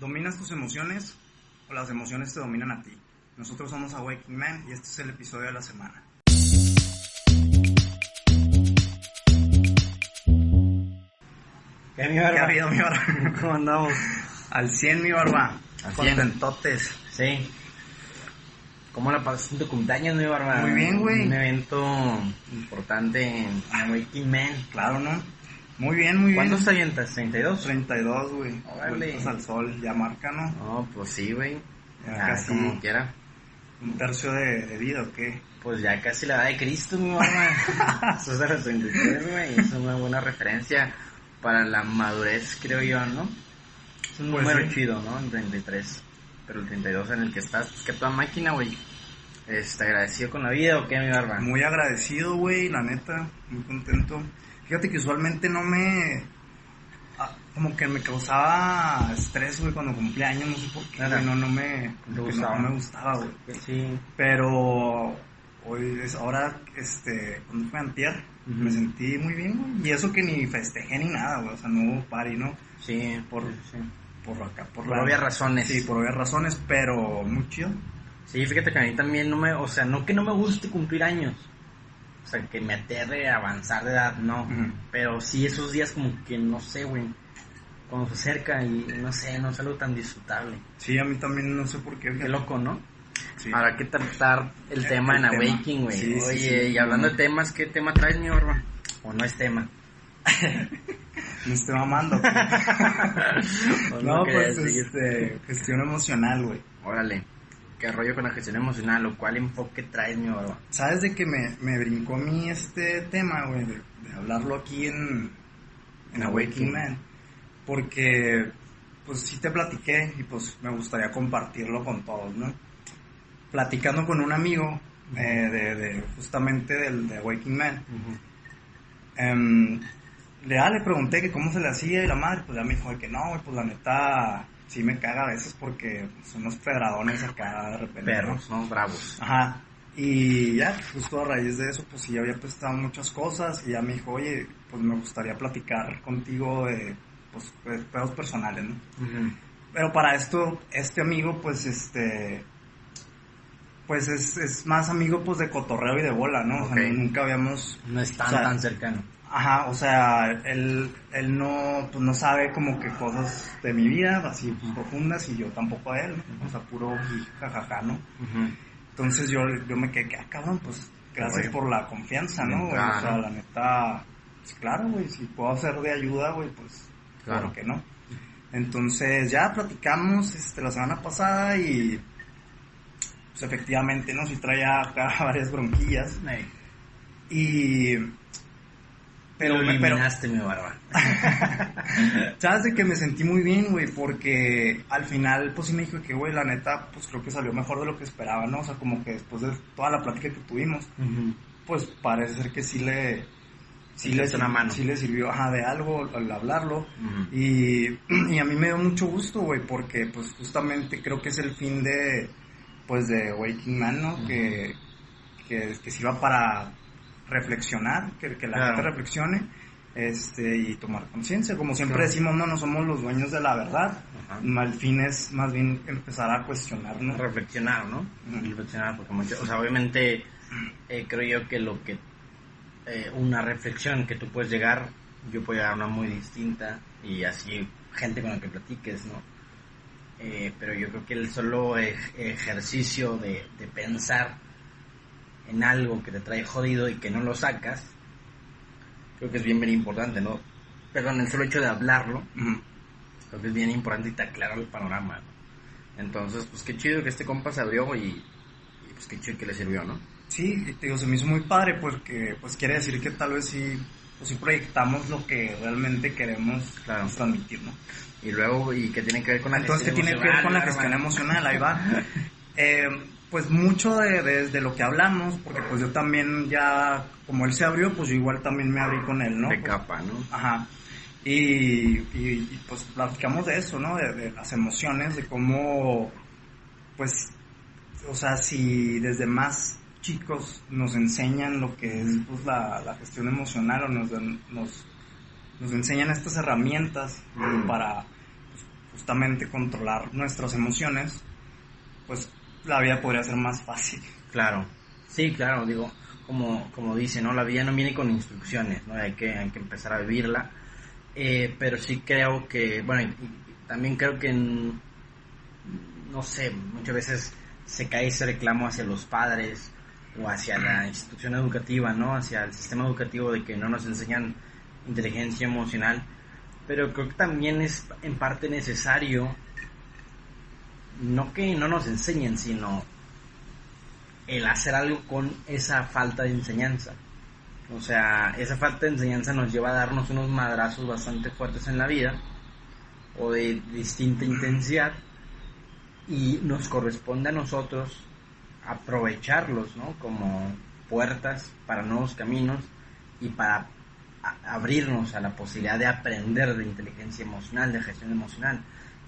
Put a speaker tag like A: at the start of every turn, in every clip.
A: ¿Dominas tus emociones o las emociones te dominan a ti? Nosotros somos Awakening Man y este es el episodio de la semana.
B: ¿Qué, mi barba?
A: ¿Qué ha habido, mi barba?
B: ¿Cómo andamos?
A: Al 100, mi barba.
B: Al 100.
A: Contentotes.
B: Sí. ¿Cómo la pasaste en tu cumpleaños, mi barba?
A: Muy bien, güey.
B: Un evento importante en Awakening Man.
A: Claro, ¿no? Muy bien, muy bien.
B: ¿Cuántos te avientas? ¿32?
A: 32, güey.
B: Órale.
A: Al sol, ya marca, ¿no?
B: No, pues sí, güey.
A: Ya
B: Ya,
A: casi.
B: como quiera.
A: Un tercio de, de vida, ¿o qué?
B: Pues ya casi la edad de Cristo, mi barba. Eso es de los 33, güey. Es una buena referencia para la madurez, creo yo, ¿no? Es un
A: Pues
B: número
A: sí.
B: chido, ¿no? El 33. Pero el 32 en el que estás, pues que toda máquina, güey. Este, agradecido con la vida o qué, mi barba?
A: Muy agradecido, güey, la neta, muy contento. Fíjate que usualmente no me... ah, Como que me causaba estrés, güey, cuando cumplía años, no sé por qué, güey, no, no me...
B: ¿No te
A: como que
B: gustaba?
A: No, me gustaba, güey.
B: Sí.
A: Pero hoy, es, ahora, este, cuando fue antier,
B: Ujú.
A: me sentí muy bien, güey. Y eso que ni festejé ni nada, güey, o sea, no hubo party, ¿no?
B: Sí,
A: Por-
B: sí.
A: Por acá, por,
B: Por
A: la-
B: obvias razones.
A: Sí, por obvias razones, pero muy chido.
B: Sí, fíjate que a mí también no me, o sea, no que no me guste cumplir años. O sea, que me aterre a avanzar de edad, no. Pero sí esos días como que, no sé, güey. Cuando se acerca y no sé, no es algo tan disfrutable.
A: Sí, a mí también no sé por qué.
B: Qué loco, ¿no?
A: Sí.
B: Habrá que tratar el
A: El-
B: tema
A: el
B: en
A: tema.
B: Awakening, güey.
A: Sí,
B: Oye,
A: sí.
B: y hablando de temas, ¿qué tema traes, mi barba? ¿O no es tema?
A: Me estoy mamando.
B: ¿O
A: no,
B: querías
A: pues, este, gestión emocional, güey.
B: Órale. ¿Qué rollo con la gestión emocional? ¿O cuál enfoque traes, mi barba?
A: ¿Sabes de que me, me brincó a mí este tema, güey? De, de hablarlo aquí en, en Awakening Man. Porque, pues sí te platiqué y pues me gustaría compartirlo con todos, ¿no? Platicando con un amigo eh, de, de justamente del de Awakening Man. Em, le, ah, le pregunté que cómo se le hacía y la madre, pues ya me dijo que no, güey, pues la neta sí me caga a veces porque son unos pedradones acá de repente.
B: Perros, ¿no? Bravos.
A: Ajá. Y ya, justo a raíz de eso, pues sí había prestado muchas cosas y ya me dijo, oye, pues me gustaría platicar contigo de, pues, de pedos personales, ¿no? Pero para esto, este amigo, pues, este, pues es, es más amigo, pues, de cotorreo y de bola, ¿no? O sea, nunca habíamos,
B: No es tan,
A: O sea,
B: tan cercano.
A: Ajá, o sea, él, él no, pues, no sabe como que cosas de mi vida, así profundas y yo tampoco a él, ¿no? O sea, puro jajaja, ¿no?
B: Ujú.
A: Entonces yo, yo me quedé, que, ah, cabrón, pues gracias
B: Oye.
A: por la confianza, ¿no? güey?
B: Claro.
A: O sea, la neta, pues claro, güey, si puedo ser de ayuda, güey, pues claro que no. Entonces ya platicamos este, la semana pasada y pues efectivamente, ¿no? Sí traía acá varias bronquillas y... Pero, me- pero,
B: eliminaste, mi barba.
A: ¿Sabes de que me sentí muy bien, güey? Porque al final, pues sí me dijo que, güey, la neta, pues creo que salió mejor de lo que esperaba, ¿no? O sea, como que después de toda la plática que tuvimos, pues parece ser que sí le... Sí
B: Le una mano.
A: sí le sirvió ajá, de algo al hablarlo. Y, y a mí me dio mucho gusto, güey, porque pues justamente creo que es el fin de, pues de Waking Man, ¿no? Que, que, que sirva para reflexionar, que, que la
B: Claro.
A: gente reflexione este, y tomar conciencia. Como siempre
B: Claro.
A: decimos, no, no somos los dueños de la verdad.
B: Ajá.
A: El fin es más bien empezar a cuestionarnos.
B: reflexionar, ¿no? Reflexionar, porque mucho, o sea, obviamente eh, creo yo que lo que eh, una reflexión que tú puedes llegar, yo puedo llegar a una muy distinta y así gente con la que platiques, ¿no? Eh, pero yo creo que el solo ej- ejercicio de, de pensar en algo que te trae jodido y que no lo sacas, creo que es bien, bien importante, ¿no? Perdón, el solo hecho de hablarlo. Creo que es bien importante y te aclara el panorama. ¿no? Entonces, pues qué chido que este compa se abrió y, y pues qué chido que le sirvió, ¿no?
A: Sí, te digo, se me hizo muy padre porque pues quiere decir que tal vez sí, pues, sí proyectamos lo que realmente queremos
B: Claro.
A: pues, transmitir, ¿no?
B: Y luego, ¿y qué tiene que ver con la
A: Entonces, ¿qué
B: gestión
A: tiene que ver con la gestión emocional? Ahí va. Eh, pues mucho de, de- de lo que hablamos, porque pues yo también ya, como él se abrió, pues yo igual también me abrí con él, ¿no?
B: De capa, ¿no?
A: Ajá. Y, y, y, pues platicamos de eso, ¿no? De, de las emociones, de cómo, pues, o sea, si desde más chicos nos enseñan lo que es pues, la, la gestión emocional o nos, nos, nos enseñan estas herramientas
B: Mm.
A: para pues, justamente controlar nuestras emociones, pues la vida podría ser más fácil.
B: Claro, sí, claro, digo, como, como dice, ¿no? La vida no viene con instrucciones, ¿no? Hay que, hay que empezar a vivirla. Eh, pero sí creo que, bueno, también creo que, no sé, muchas veces se cae ese reclamo hacia los padres o hacia la institución educativa, ¿no? Hacia el sistema educativo de que no nos enseñan inteligencia emocional. Pero creo que también es en parte necesario, no que no nos enseñen, sino el hacer algo con esa falta de enseñanza. O sea, esa falta de enseñanza nos lleva a darnos unos madrazos bastante fuertes en la vida o de distinta intensidad y nos corresponde a nosotros aprovecharlos, ¿no? Como puertas para nuevos caminos y para abrirnos a la posibilidad de aprender de inteligencia emocional, de gestión emocional.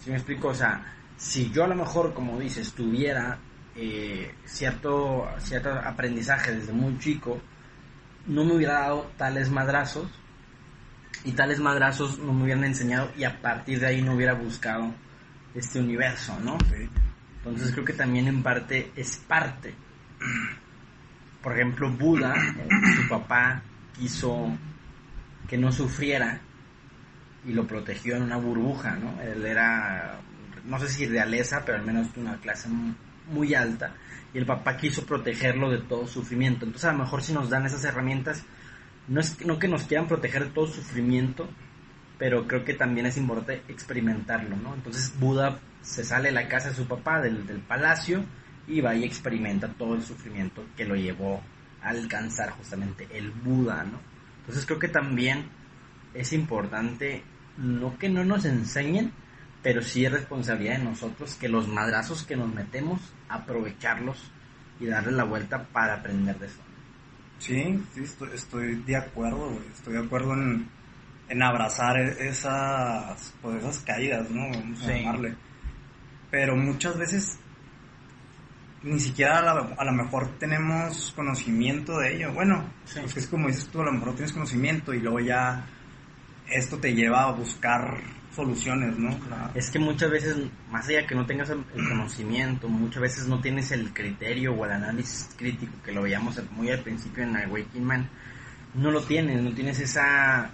B: Si me explico, o sea, si yo a lo mejor, como dices, tuviera eh, cierto, cierto aprendizaje desde muy chico, no me hubiera dado tales madrazos y tales madrazos no me hubieran enseñado y a partir de ahí no hubiera buscado este universo, ¿no? Entonces creo que también en parte es parte. Por ejemplo, Buda, su papá quiso que no sufriera y lo protegió en una burbuja, ¿no? Él era, no sé si realeza, pero al menos de una clase muy alta y el papá quiso protegerlo de todo sufrimiento. Entonces a lo mejor si nos dan esas herramientas, no es no que nos quieran proteger de todo sufrimiento, pero creo que también es importante experimentarlo, ¿no? Entonces Buda se sale de la casa de su papá, del, del palacio, y va y experimenta todo el sufrimiento que lo llevó a alcanzar justamente el Buda, ¿no? Entonces creo que también es importante, no que no nos enseñen, pero sí es responsabilidad de nosotros que los madrazos que nos metemos, aprovecharlos y darle la vuelta para aprender de eso.
A: Sí, sí, estoy, de acuerdo, Estoy de acuerdo en, en abrazar e-, esas, pues esas caídas, ¿no? Vamos a llamarle. Pero muchas veces ni siquiera a, lo mejor tenemos conocimiento de ello. Bueno, es como dices tú, a lo mejor tienes conocimiento y luego ya esto te lleva a buscar soluciones, ¿no?
B: Es que muchas veces, más allá que no tengas el, conocimiento, muchas veces no tienes el criterio o el análisis crítico que lo veíamos muy al principio en Awakening Man, no lo tienes, no tienes esa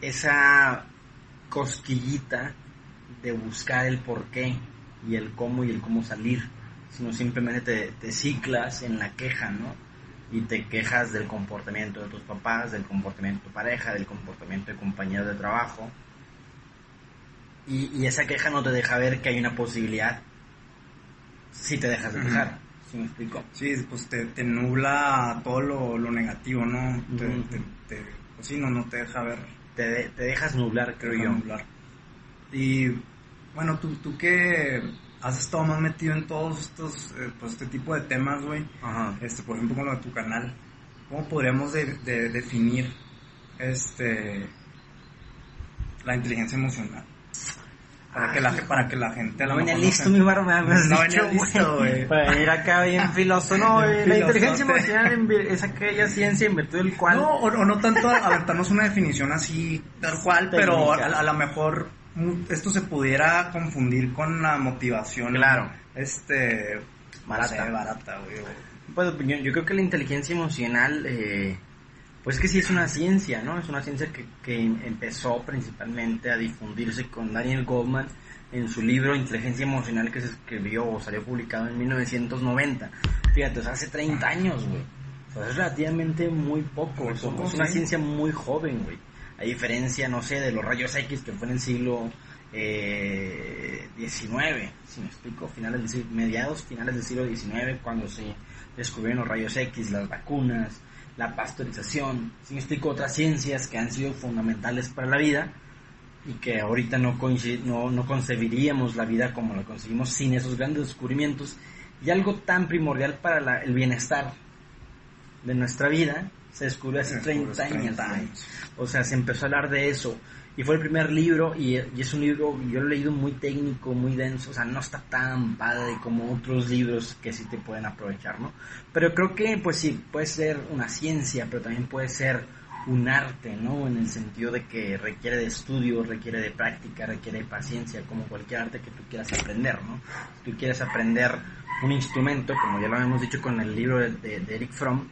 B: esa cosquillita de buscar el por qué y el cómo y el cómo salir, sino simplemente te, te ciclas en la queja, ¿no? Y te quejas del comportamiento de tus papás, del comportamiento de tu pareja, del comportamiento de compañeros de trabajo, y, esa queja no te deja ver que hay una posibilidad si te dejas de quejar. ¿Sí me explico?
A: Sí, pues te, nubla todo lo, negativo, ¿no? te, pues sí, no, no te deja ver.
B: Te, dejas nublar, creo yo.
A: Nublar. Y bueno, tú, tú que has estado más metido en todos estos, eh, pues este tipo de temas, güey. Este, por ejemplo, con lo de tu canal. ¿Cómo podríamos de, definir este la inteligencia emocional? Para que, la, para que la gente
B: a lo no venía listo mi barba me has no dicho, listo, güey. Para venir acá bien filoso. No, la inteligencia emocional es aquella ciencia en virtud del cual...
A: No, o, no tanto aventarnos una definición así tal cual, pero a, lo mejor esto se pudiera confundir con la motivación.
B: Claro.
A: Este...
B: Barata.
A: barata, güey.
B: Pues yo, yo, creo que la inteligencia emocional... Eh, pues que sí es una ciencia, ¿no? Es una ciencia que, que empezó principalmente a difundirse con Daniel Goldman en su libro Inteligencia Emocional que se escribió o salió publicado en 1990. Fíjate, o sea, hace 30 años, güey. O sea, es relativamente muy poco. es una ciencia muy joven, güey. A diferencia, no sé, de los rayos X que fue en el siglo eh, 19, si me explico, finales del mediados, finales del siglo XIX, cuando se descubrieron los rayos X, las vacunas, la pasteurización, si me explico, otras ciencias que han sido fundamentales para la vida y que ahorita no, no, no concebiríamos la vida como la conseguimos sin esos grandes descubrimientos y algo tan primordial para el bienestar de nuestra vida se descubrió hace 30, años. O sea, se empezó a hablar de eso y fue el primer libro y, es un libro, yo lo he leído muy técnico, muy denso, o sea, no está tan padre como otros libros que sí te pueden aprovechar, ¿no? Pero creo que pues sí, puede ser una ciencia, pero también puede ser un arte, ¿no? En el sentido de que requiere de estudio, requiere de práctica, requiere de paciencia, como cualquier arte que tú quieras aprender, ¿no? Si tú quieres aprender un instrumento, como ya lo hemos dicho con el libro de, de Eric Fromm,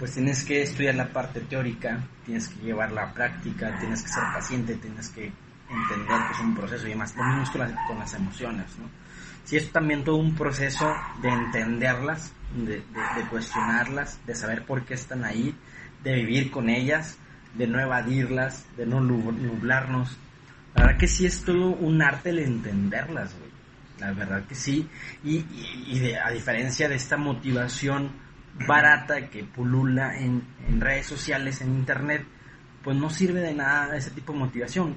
B: pues tienes que estudiar la parte teórica, tienes que llevar la práctica, tienes que ser paciente, tienes que entender que es un proceso y demás. Lo es con las, con las emociones, ¿no? Si es también todo un proceso de entenderlas, de, de, cuestionarlas, de saber por qué están ahí, de vivir con ellas, de no evadirlas, de no nublarnos. La verdad que sí es todo un arte el entenderlas, güey. La verdad que sí. Y, y, a diferencia de esta motivación barata que pulula en, en, redes sociales, en internet, pues no sirve de nada ese tipo de motivación.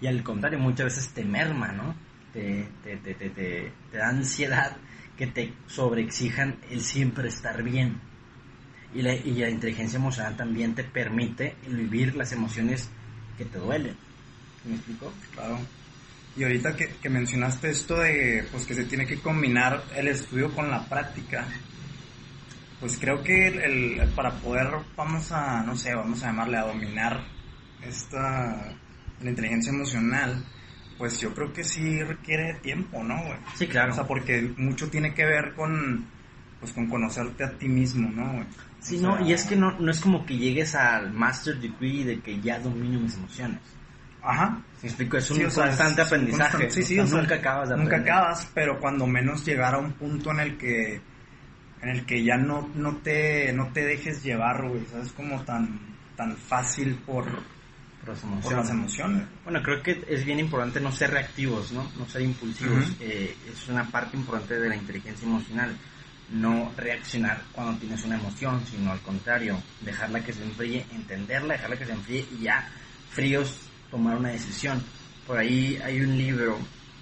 B: Y al contrario, muchas veces te merma, ¿no? Te, te, te, te, da ansiedad que te sobreexijan el siempre estar bien. Y la, y la inteligencia emocional también te permite vivir las emociones que te duelen. ¿Me explico?
A: Claro. Y ahorita que, que, mencionaste esto de pues que se tiene que combinar el estudio con la práctica, pues creo que el, para poder, vamos a, no sé, vamos a llamarle a dominar esta, la inteligencia emocional, pues yo creo que sí requiere tiempo, ¿no, güey?
B: Sí, claro.
A: O sea, porque mucho tiene que ver con, pues con conocerte a ti mismo, ¿no, güey?
B: Sí, no, y es que no, no es como que llegues al master degree de que ya domino mis emociones.
A: Ajá.
B: ¿Me explico? Es un constante aprendizaje.
A: sí, sí, nunca acabas de aprender. Nunca acabas, pero cuando menos llegar a un punto en el que en el que ya no, no, te, no te dejes llevar, güey, ¿sabes? Como tan, tan fácil por, por, las emociones.
B: Bueno, creo que es bien importante no ser reactivos, ¿no? No ser impulsivos. Eh, es una parte importante de la inteligencia emocional. No reaccionar cuando tienes una emoción, sino al contrario, dejarla que se enfríe, entenderla, dejarla que se enfríe y ya fríos tomar una decisión. Por ahí hay un libro,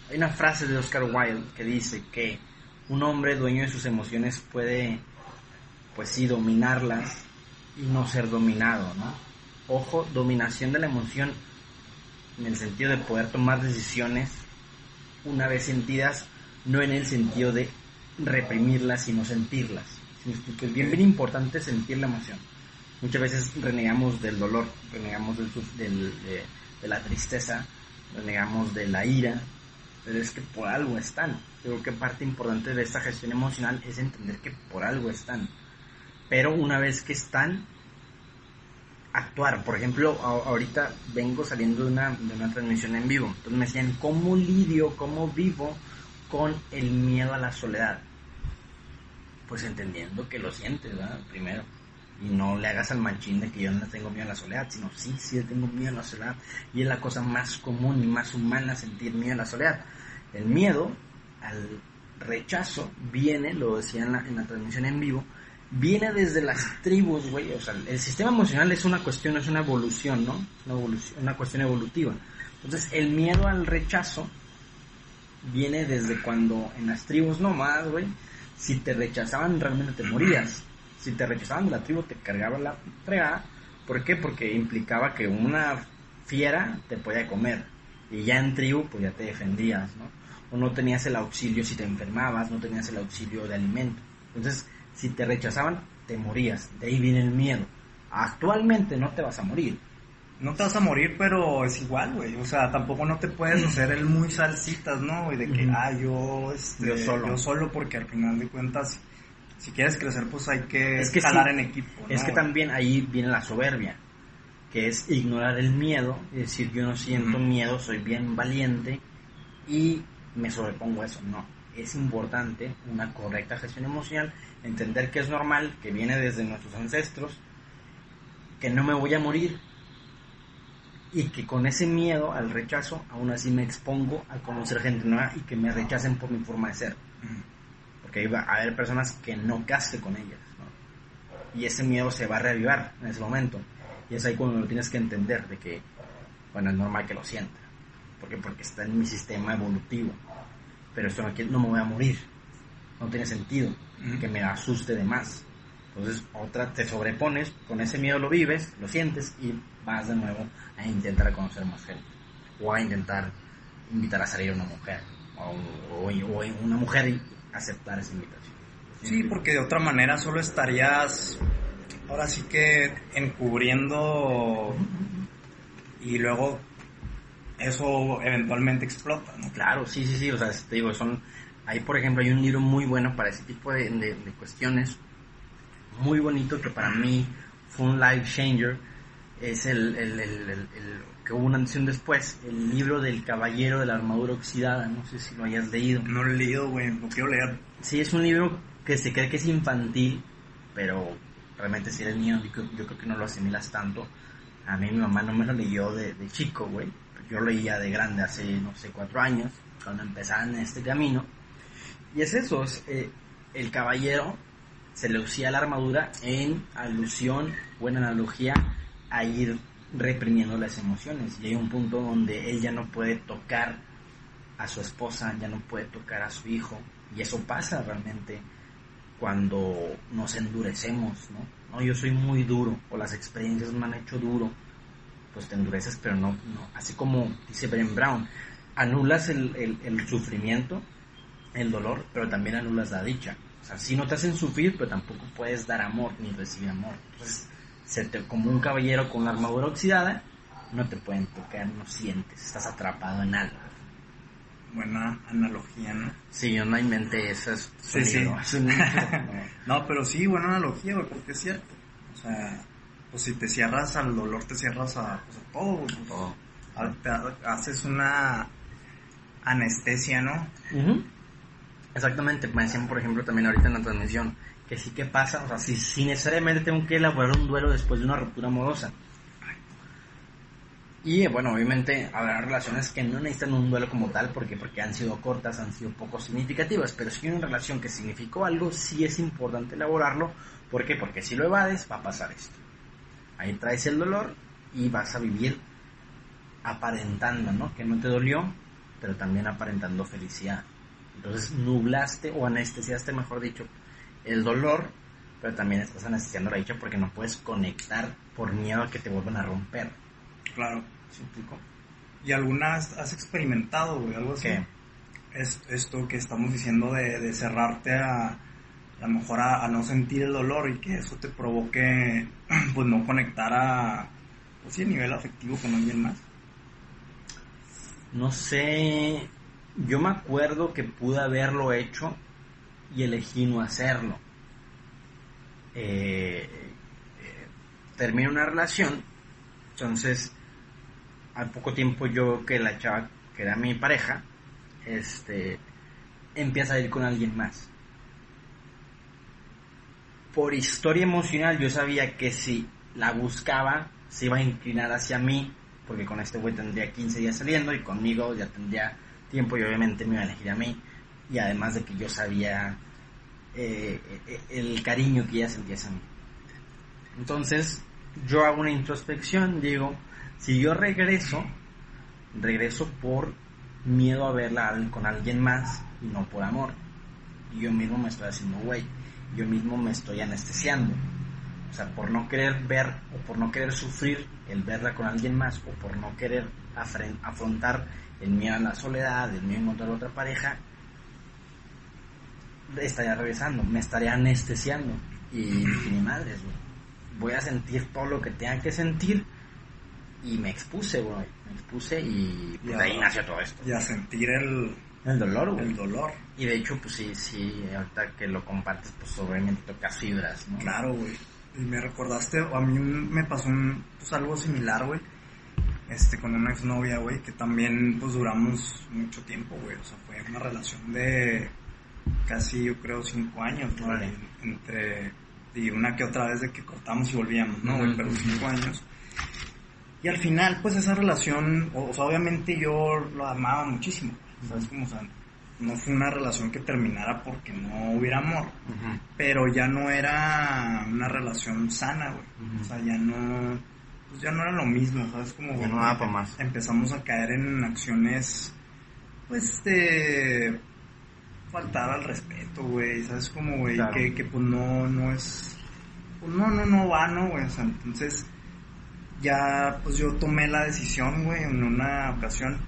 B: hay una frase de Oscar Wilde que dice que un hombre dueño de sus emociones puede, pues sí, dominarlas y no ser dominado, ¿no? Ojo, dominación de la emoción en el sentido de poder tomar decisiones una vez sentidas, no en el sentido de reprimirlas, sino sentirlas. Es bien, bien importante sentir la emoción. Muchas veces renegamos del dolor, renegamos de la tristeza, renegamos de la ira, es que por algo están. Creo que parte importante de esta gestión emocional es entender que por algo están. Pero una vez que están, actuar. Por ejemplo, ahorita vengo saliendo de una, de una transmisión en vivo. Entonces me decían, ¿cómo lidio, cómo vivo con el miedo a la soledad? Pues entendiendo que lo sientes, ¿verdad? Primero. Y no le hagas al manchín de que yo no tengo miedo a la soledad, sino sí, sí tengo miedo a la soledad. Y es la cosa más común y más humana sentir miedo a la soledad. El miedo al rechazo viene, lo decía en la, en la transmisión en vivo, viene desde las tribus, güey. O sea, el sistema emocional es una cuestión, es una evolución, ¿no? Una, evolución, una cuestión evolutiva. Entonces, el miedo al rechazo viene desde cuando en las tribus nomás, güey, si te rechazaban realmente te morías. Si te rechazaban de la tribu te cargaba la fregada. ¿Por qué? Porque implicaba que una fiera te podía comer. Y ya en tribu, pues ya te defendías, ¿no? O no tenías el auxilio si te enfermabas, no tenías el auxilio de alimento. Entonces, si te rechazaban, te morías. De ahí viene el miedo. Actualmente no te vas a morir.
A: No te vas a morir, pero es igual, güey. O sea, tampoco no te puedes hacer el muy salsitas, ¿no? Y de que, ah, yo, este, yo solo. yo solo, porque al final de cuentas, si quieres crecer, pues hay que, es en equipo.
B: Es que también ahí viene la soberbia, que es ignorar el miedo, es decir, yo no siento miedo, soy bien valiente y me sobrepongo a eso. No, es importante una correcta gestión emocional, entender que es normal, que viene desde nuestros ancestros, que no me voy a morir y que con ese miedo al rechazo aún así me expongo a conocer gente nueva y que me rechacen por mi forma de ser. Porque va a haber personas que no caste con ellas. Y ese miedo se va a reavivar en ese momento. Y es ahí cuando lo tienes que entender de que, bueno, es normal que lo sienta. porque Porque está en mi sistema evolutivo pero esto no, no me voy a morir. No tiene sentido que me asuste de más. Entonces, otra, te sobrepones, con ese miedo lo vives, lo sientes y vas de nuevo a intentar conocer más gente. O a intentar invitar a salir a una mujer. O, o, una mujer y aceptar esa invitación.
A: Sí, porque de otra manera solo estarías ahora sí que encubriendo y luego eso eventualmente explota, ¿no?
B: Claro, sí, sí, sí, o sea, te digo, son, ahí por ejemplo hay un libro muy bueno para ese tipo de, de, de cuestiones, muy bonito que para mí fue un life changer, es el, el, el, el que hubo una edición después, el libro del Caballero de la Armadura Oxidada, no sé si lo hayas leído.
A: No lo he leído, güey, lo quiero leer.
B: Sí, es un libro que se cree que es infantil, pero realmente si eres niño yo, yo creo que no lo asimilas tanto. A mí mi mamá no me lo leyó de, de chico, güey. Yo leía de grande hace, no sé, cuatro años, cuando empezaba en este camino. Y es eso, es, eh, el caballero se le usía la armadura en alusión o en analogía a ir reprimiendo las emociones. Y hay un punto donde él ya no puede tocar a su esposa, ya no puede tocar a su hijo. Y eso pasa realmente cuando nos endurecemos, ¿no? No, yo soy muy duro, o las experiencias me han hecho duro, pues te endureces, pero no, no. así como dice Bren Brown, anulas el, el, el sufrimiento, el dolor, pero también anulas la dicha. O sea, si no te hacen sufrir, pero tampoco puedes dar amor ni recibir amor. Entonces, se te, como un caballero con la armadura oxidada, no te pueden tocar, no sientes, estás atrapado en algo.
A: Buena analogía, ¿no?
B: Sí, yo no inventé eso. Es
A: Sí, sí.
B: no.
A: Pero sí, buena analogía, porque es cierto. O sea, pues si te cierras al dolor, te cierras a, pues, a todo, pues,
B: Todo.
A: a- te haces una anestesia, ¿no?
B: Exactamente, me decían por ejemplo también ahorita en la transmisión que sí que pasa, o sea, si, si necesariamente tengo que elaborar un duelo después de una ruptura amorosa. Y eh, bueno, obviamente habrá relaciones que no necesitan un duelo como tal, porque porque han sido cortas, han sido poco significativas, pero si hay una relación que significó algo, sí es importante elaborarlo, ¿por qué? Porque si lo evades va a pasar esto. Ahí traes el dolor y vas a vivir aparentando, ¿no? Que no te dolió, pero también aparentando felicidad. Entonces nublaste o anestesiaste, mejor dicho, el dolor, pero también estás anestesiando la dicha porque no puedes conectar por miedo a que te vuelvan a romper.
A: Claro.
B: ¿Sí me explico?
A: ¿Y alguna has has experimentado, güey, algo así?
B: ¿Qué?
A: Es, esto que estamos diciendo de, de cerrarte a, a lo mejor a, no sentir el dolor y que eso te provoque, pues no conectar a, pues sí, a nivel afectivo con alguien más.
B: No sé, yo me acuerdo que pude haberlo hecho y elegí no hacerlo. Eh, eh, una relación, entonces al poco tiempo yo que la chava que era mi pareja, este, empieza a ir con alguien más. Por historia emocional yo sabía que si la buscaba se iba a inclinar hacia mí, porque con este güey tendría 15 días saliendo y conmigo ya tendría tiempo y obviamente me iba a elegir a mí. Y además de que yo sabía eh, eh, el cariño que ella sentía hacia mí. Entonces yo hago una introspección, digo, si yo regreso, regreso por miedo a verla con alguien más y no por amor. Y yo mismo me estoy haciendo güey, yo mismo me estoy anestesiando. O sea, por no querer ver o por no querer sufrir el verla con alguien más o por no querer afrontar el miedo a la soledad, el miedo a encontrar otra pareja, estaría regresando, me estaría anestesiando. Y dije, ni madres, güey. Voy a sentir todo lo que tenga que sentir. Y me expuse, güey. Me expuse y pues, de ahí nació todo esto.
A: Y a sentir el,
B: El dolor, güey.
A: el dolor.
B: Y de hecho, pues sí, sí, ahorita que lo compartes, pues obviamente tocas fibras, ¿no?
A: Claro, güey. Y me recordaste, a mí me pasó un, pues algo similar, güey. Este, con una exnovia, güey, que también, pues duramos mucho tiempo, güey. O sea, fue una relación de casi, yo creo, cinco años, ¿no?
B: Órale.
A: Entre, y una que otra vez de que cortamos y volvíamos, ¿no, güey? Pero cinco años. Y al final, pues esa relación, o, o sea, obviamente yo lo amaba muchísimo, ¿sabes? Como, o sea, no fue una relación que terminara porque no hubiera amor
B: Ujú.
A: pero ya no era una relación sana, güey.
B: Ujú.
A: O sea, ya no, pues ya no era lo mismo, ¿sabes? Como
B: Ya no daba más.
A: Empezamos a caer en acciones, pues, de faltar al respeto, güey, ¿sabes? Como, güey,
B: Claro.
A: que, que pues no, no es, pues no, no, no va, ¿no, güey? O sea, entonces, ya, pues yo tomé la decisión, güey, en una ocasión,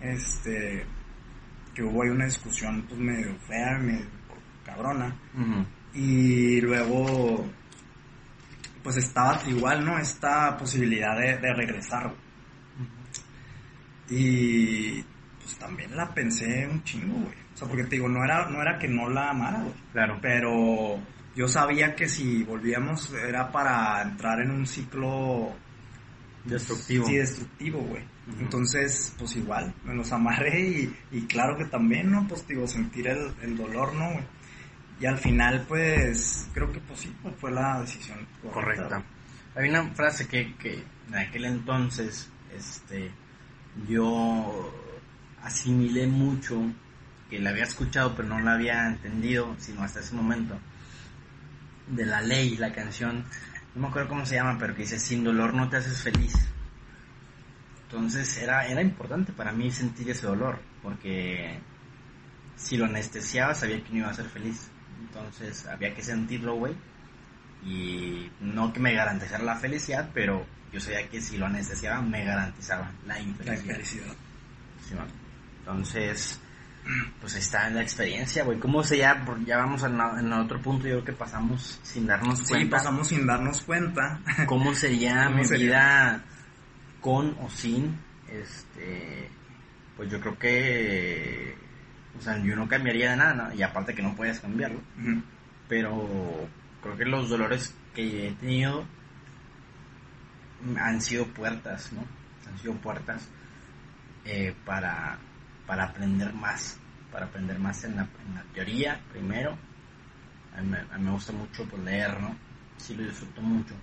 A: este, que hubo ahí una discusión, pues, medio fea, medio cabrona. Y luego, pues estaba igual, ¿no? Esta posibilidad de, de regresar. Y pues también la pensé un chingo, güey. O sea, porque te digo, no era, no era que no la amara, güey.
B: Claro.
A: Pero yo sabía que si volvíamos era para entrar en un ciclo
B: Destructivo.
A: Sí, destructivo, güey. Entonces, pues igual, me los amarré y, y claro que también, ¿no? Pues digo, sentir el, el dolor, ¿no, güey? Y al final, pues, creo que pues sí, pues, fue la decisión correcta.
B: Correcta. Hay una frase que, que en aquel entonces este, yo asimilé mucho, que la había escuchado pero no la había entendido, sino hasta ese momento, de la ley, la canción, no me acuerdo cómo se llama, pero que dice, sin dolor no te haces feliz. Entonces era, era importante para mí sentir ese dolor, porque si lo anestesiaba sabía que no iba a ser feliz. Entonces había que sentirlo, güey. Y no que me garantizara la felicidad, pero yo sabía que si lo anestesiaba me garantizaba la
A: La
B: infelicidad.
A: felicidad.
B: Sí, man. Entonces, pues ahí está la experiencia, güey. ¿Cómo se ya? Ya vamos en, la- en otro punto, yo creo que pasamos sin darnos
A: Sí,
B: cuenta.
A: pasamos sin darnos cuenta.
B: ¿Cómo sería
A: ¿Cómo
B: mi
A: sería?
B: vida con o sin? Este, pues yo creo que, o sea, yo no cambiaría de nada, ¿no? y aparte que no puedes cambiarlo, pero creo que los dolores que he tenido han sido puertas, ¿no? Han sido puertas eh, para, para aprender más, para aprender más en la, en la teoría primero. A mí, me- a me gusta mucho pues, leer, ¿no? Sí lo disfruto mucho.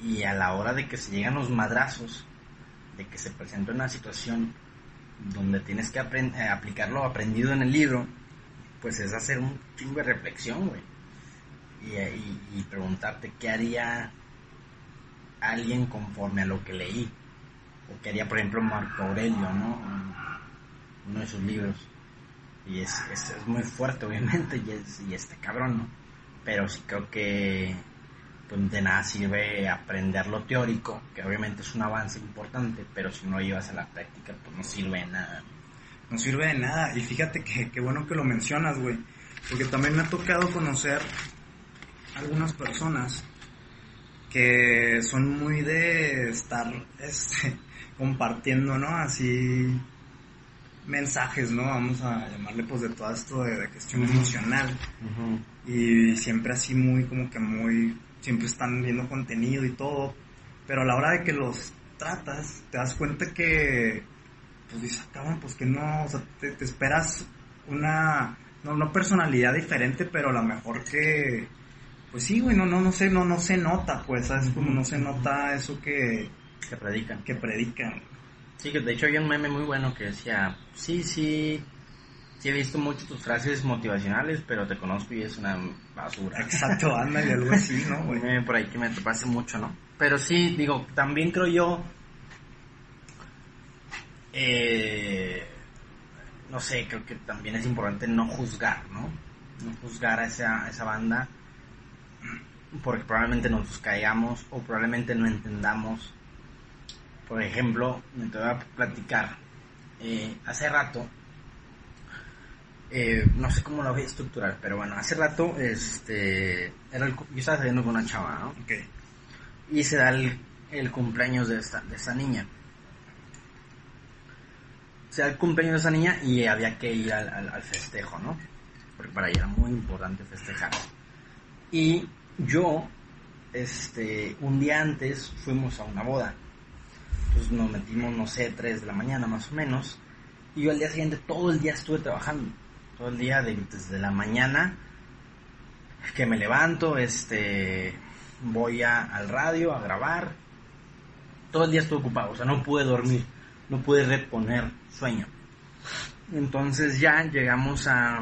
B: Y a la hora de que se llegan los madrazos, de que se presenta una situación donde tienes que eh, aplicar lo aprendido en el libro, pues es hacer un chingo de reflexión, güey. Y, y- y preguntarte qué haría alguien conforme a lo que leí. O qué haría, por ejemplo, Marco Aurelio, ¿no? Uno de sus libros. Y es, es, es muy fuerte, obviamente, y, es, y este cabrón, ¿no? Pero sí creo que pues, de nada sirve aprender lo teórico, que obviamente es un avance importante, pero si no lo llevas a la práctica, pues no sirve de nada.
A: No sirve de nada. Y fíjate que qué bueno que lo mencionas, güey. Porque también me ha tocado conocer algunas personas que son muy de estar este, compartiendo, ¿no? Así mensajes, ¿no? Vamos a llamarle pues de todo esto de, de cuestión emocional. Y siempre así muy, como que muy, siempre están viendo contenido y todo. Pero a la hora de que los tratas, te das cuenta que, pues dices, "Ah, cabrón, pues que no, o sea, te, te esperas una, no, no personalidad diferente, pero a lo mejor que, pues sí, güey, no, no, no sé, no, no se nota, pues, ¿sabes? Como no se nota eso que,
B: Que predican.
A: que predican.
B: Sí, que de hecho había un meme muy bueno que decía, sí, sí, sí he visto mucho tus frases motivacionales, pero te conozco y es una basura.
A: Exacto, anda y algo así, ¿no,
B: Un
A: güey?
B: meme por ahí que me topaste mucho, ¿no? Pero sí, digo, también creo yo, eh, no sé, creo que también es importante no juzgar, ¿no? No juzgar a esa, a esa banda, porque probablemente nos caigamos o probablemente no entendamos. Por ejemplo, me te voy a platicar, eh, hace rato, eh, no sé cómo lo voy a estructurar, pero bueno, hace rato, este, era el cu- yo estaba saliendo con una chava, ¿no?
A: Ok.
B: y se da el, el cumpleaños de esta, de esta niña. Se da el cumpleaños de esa niña y había que ir al, al- al festejo, ¿no? Porque para ella era muy importante festejar. Y yo, este, un día antes fuimos a una boda. Entonces nos metimos, no sé, 3 de la mañana más o menos. Y yo al día siguiente todo el día estuve trabajando. Todo el día de- desde la mañana que me levanto, este, voy a- al radio a grabar. Todo el día estuve ocupado, o sea, no pude dormir, no pude reponer sueño. Entonces ya llegamos a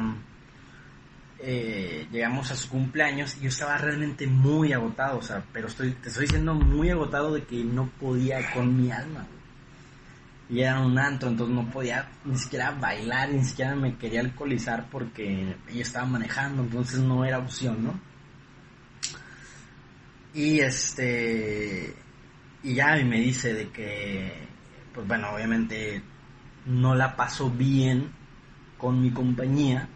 B: eh, llegamos a su cumpleaños y yo estaba realmente muy agotado, o sea, pero estoy, te estoy diciendo muy agotado de que no podía con mi alma. Y era un antro, entonces no podía ni siquiera bailar, ni siquiera me quería alcoholizar porque ella estaba manejando, entonces no era opción, ¿no? Y este. Y ya y me dice de que. Pues bueno, obviamente no la paso bien con mi compañía.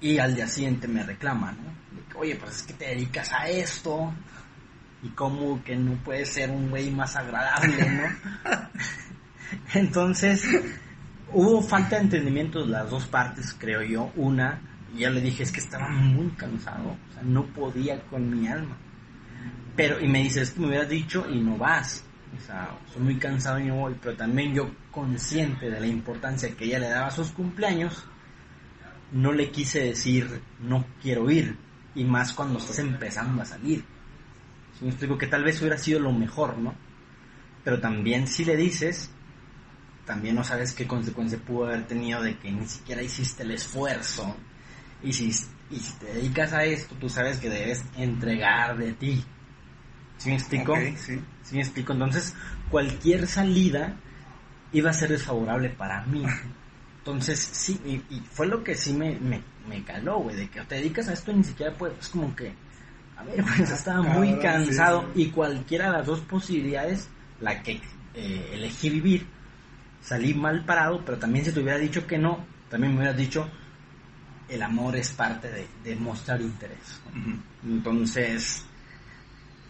B: Y al día siguiente me reclama, ¿no? Oye, pues es que te dedicas a esto. Y como que no puedes ser un güey más agradable, ¿no? Entonces, hubo falta de entendimiento de las dos partes, creo yo. Una, ya le dije, es que estaba muy cansado. O sea, no podía con mi alma. Pero, y me dice, es que me hubieras dicho y no vas. O sea, soy muy cansado y no voy. Pero también yo, consciente de la importancia que ella le daba a sus cumpleaños, no le quise decir, no quiero ir. Y más cuando estás empezando a salir. Si me explico que tal vez hubiera sido lo mejor, ¿no? Pero también si le dices, también no sabes qué consecuencia pudo haber tenido de que ni siquiera hiciste el esfuerzo. Y si, y si te dedicas a esto, tú sabes que debes entregar de ti. ¿Sí me explico?
A: sí.
B: ¿Sí me explico? Entonces, cualquier salida iba a ser desfavorable para mí. Entonces, sí, y, y fue lo que sí me, me, me caló, güey, de que te dedicas a esto y ni siquiera puedes, es como que, a ver, pues estaba muy cansado
A: sí,
B: y cualquiera de las dos posibilidades, la que eh, elegí vivir, salí mal parado, pero también si te hubiera dicho que no, también me hubieras dicho, el amor es parte de, de mostrar interés. Entonces,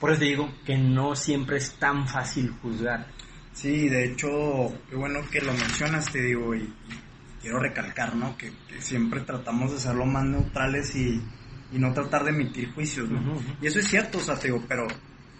B: por eso te digo que no siempre es tan fácil juzgar.
A: Sí, de hecho, qué bueno que lo mencionas, te digo, y, y quiero recalcar, ¿no? Que, que siempre tratamos de ser lo más neutrales y, y no tratar de emitir juicios, ¿no?
B: Ujú, ujú.
A: Y eso es cierto, o sea, te digo, pero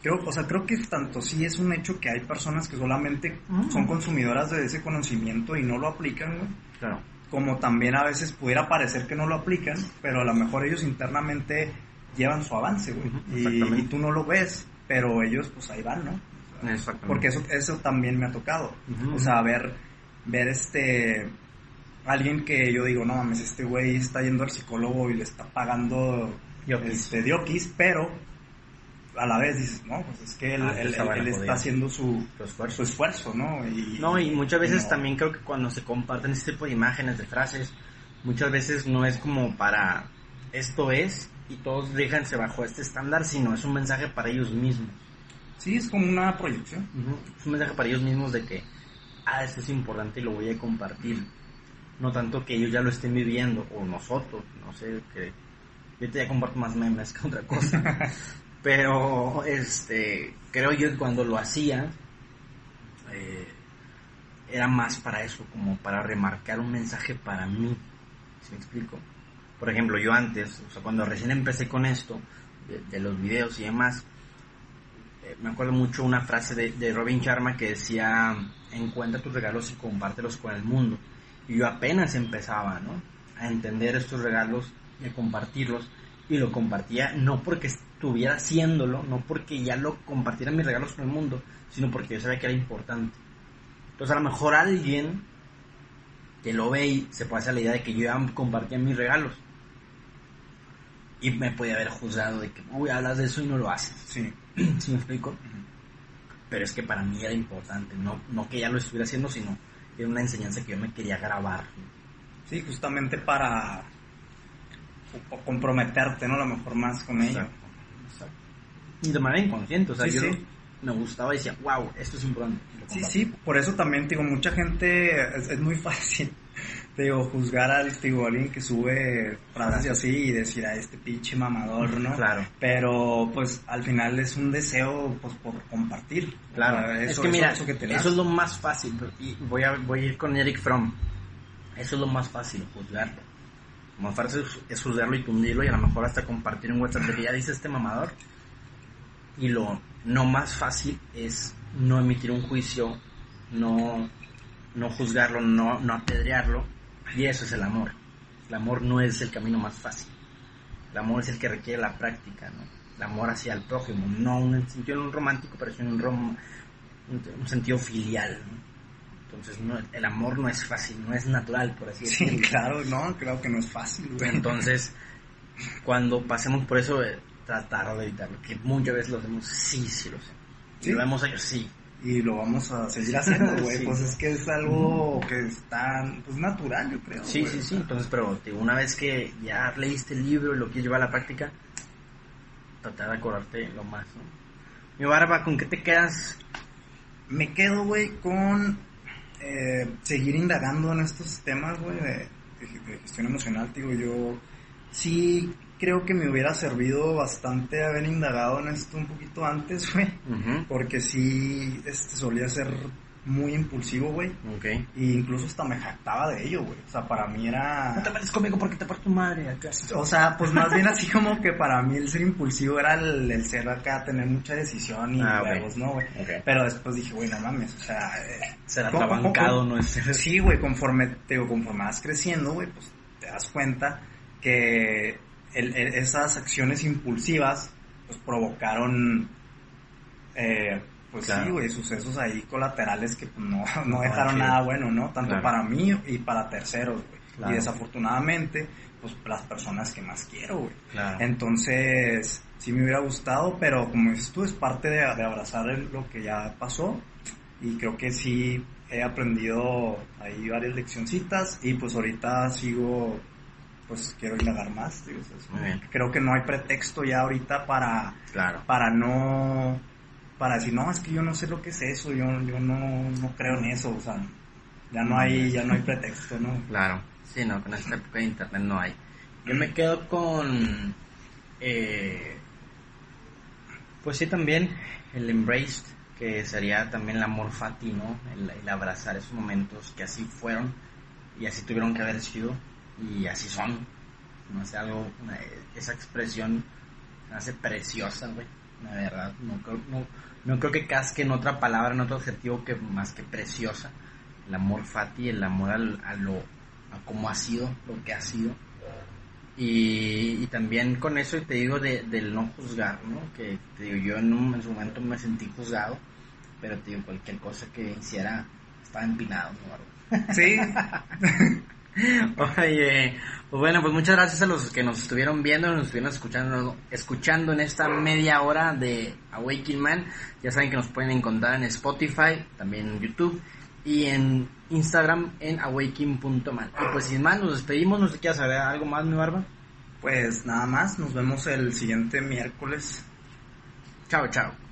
A: creo, o sea, creo que tanto sí es un hecho que hay personas que solamente
B: Ujú.
A: son consumidoras de ese conocimiento y no lo aplican, güey.
B: Claro.
A: Como también a veces pudiera parecer que no lo aplican, pero a lo mejor ellos internamente llevan su avance, güey.
B: Ujú,
A: y,
B: exactamente.
A: y tú no lo ves, pero ellos pues ahí van, ¿no?
B: Exactamente.
A: Porque eso, eso también me ha tocado. O sea, ver, ver este, alguien que yo digo, no mames, este güey está yendo al psicólogo y le está pagando
B: Diokis.
A: este, diokis, pero a la vez dices, no, pues es que él,
B: Ah,
A: él- él- él está haciendo su,
B: esfuerzo.
A: su esfuerzo, ¿no? Y,
B: No, y muchas veces
A: no.
B: también creo que cuando se comparten este tipo de imágenes, de frases, muchas veces no es como para esto es y todos déjanse bajo este estándar, sino es un mensaje para ellos mismos.
A: Sí, es como una proyección.
B: Es un mensaje para ellos mismos de que, ah, esto es importante y lo voy a compartir. No tanto que ellos ya lo estén viviendo, o nosotros, no sé, que yo te ya comparto más memes que otra cosa. Pero, este, creo yo que cuando lo hacía, eh, era más para eso, como para remarcar un mensaje para mí. ¿Sí me explico? Por ejemplo, yo antes, o sea, cuando recién empecé con esto, de, de los videos y demás, eh, me acuerdo mucho una frase de, de Robin Sharma que decía, encuentra tus regalos y compártelos con el mundo. Y yo apenas empezaba, ¿no? A entender estos regalos y a compartirlos. Y lo compartía no porque estuviera haciéndolo, no porque ya lo compartiera mis regalos con el mundo, sino porque yo sabía que era importante. Entonces a lo mejor alguien que lo ve y se puede hacer la idea de que yo ya compartía mis regalos. Y me podía haber juzgado de que, uy, hablas de eso y no lo haces.
A: Sí.
B: ¿Sí me explico? Pero es que para mí era importante, no, no que ya lo estuviera haciendo, sino era una enseñanza que yo me quería grabar.
A: Sí, justamente para comprometerte, ¿no? A lo mejor más con ello.
B: Exacto. Y de manera inconsciente, o sea,
A: Sí,
B: yo
A: sí.
B: me gustaba y decía, wow, esto es importante.
A: Sí, sí, por eso también, digo, mucha gente, es, es muy fácil, digo, juzgar al, digo, alguien que sube frases y así y decir a este pinche mamador, ¿no?
B: Claro.
A: Pero, pues, al final es un deseo, pues, por compartir.
B: Claro,
A: O sea,
B: es
A: eso-
B: que
A: eso-
B: mira,
A: eso que te
B: eso es lo más fácil, y voy a, voy a ir con Eric Fromm, eso es lo más fácil, juzgarlo. Lo más fácil es- juzgarlo y tundirlo y a lo mejor hasta compartir un WhatsApp de que ya dice este mamador. Y lo no más fácil es no emitir un juicio, no, no juzgarlo, no, no apedrearlo, y eso es el amor. El amor no es el camino más fácil. El amor es el que requiere la práctica, ¿no? El amor hacia el prójimo, no en un sentido romántico, pero sí en un, rom- un- sentido filial, ¿no? Entonces, no, el amor no es fácil, no es natural, por así
A: Sí,
B: decirlo.
A: claro, no, creo que no es fácil, güey.
B: Entonces, cuando pasemos por eso, eh, tratar de evitarlo, que muchas veces lo hacemos, sí, sí lo sé.
A: Sí.
B: Y lo hemos hecho, sí.
A: Y lo vamos a seguir haciendo, güey.
B: Sí.
A: Pues es que es algo que está, pues, natural, yo creo.
B: Sí, sí, sí. Entonces, pero digo, una vez que ya leíste el libro y lo quieres llevar a la práctica, tratar de acordarte lo más, ¿no? Mi barba, ¿con qué te quedas?
A: Me quedo, güey, con eh, seguir indagando en estos temas, güey, de, de- de gestión emocional. Digo, yo sí creo que me hubiera servido bastante haber indagado en esto un poquito antes, güey. Porque sí, este, solía ser muy impulsivo, güey.
B: Ok.
A: Y incluso hasta me jactaba de ello, güey. O sea, para mí era...
B: No te metes conmigo porque te parto tu madre acá.
A: O sea, pues más bien así como que para mí el ser impulsivo era el, el ser acá, tener mucha decisión y
B: Ah,
A: huevos, ¿no, güey? Pero después dije, güey, no mames, o sea... eh,
B: Ser
A: ¿cómo- cómo-
B: atrabancado
A: cómo-
B: no es.
A: Sí, güey, conforme, te digo, conforme vas creciendo, güey, pues te das cuenta que el- el- esas acciones impulsivas, pues provocaron, eh, pues
B: Claro.
A: sí, güey, sucesos ahí colaterales que pues, no, no dejaron nada bueno, ¿no? Tanto
B: Claro.
A: para mí y para terceros, güey.
B: Claro.
A: Y desafortunadamente, pues las personas que más quiero, güey. Entonces, sí me hubiera gustado, pero como dices tú, es parte de, de abrazar el- lo que ya pasó. Y creo que sí he aprendido ahí varias leccioncitas y pues ahorita sigo, pues quiero indagar más. digo, es-
B: Muy bien.
A: Creo que no hay pretexto ya ahorita para,
B: Claro.
A: para no, para decir, no, es que yo no sé lo que es eso, yo, yo no, no creo en eso, o sea, ya no hay, ya no hay pretexto, ¿no?
B: Claro, sí, no, con esta época de internet no hay. Yo me quedo con, eh, pues sí también, el embraced, que sería también el amor fati, ¿no? El, el abrazar esos momentos que así fueron y así tuvieron que haber sido y así son. No sé, algo, una- esa expresión me hace preciosa, güey. La verdad, no creo, no, no creo que casque en otra palabra, en otro adjetivo que más que preciosa. El amor fati, el amor al- a lo, a cómo ha sido, lo que ha sido. Y, y también con eso te digo de, del no juzgar, ¿no? Que te digo, yo en, un- en su momento me sentí juzgado, pero te digo, cualquier cosa que hiciera estaba empinado, ¿no?
A: Sí,
B: Oye, pues bueno, pues muchas gracias a los que nos estuvieron viendo, nos estuvieron escuchando, escuchando en esta media hora de Awakening Man. Ya saben que nos pueden encontrar en Spotify, también en YouTube y en Instagram en awakening.man. Y pues sin más, nos despedimos. No sé si quieres saber algo más, mi barba.
A: pues nada más, nos vemos el siguiente miércoles.
B: Chao, chao.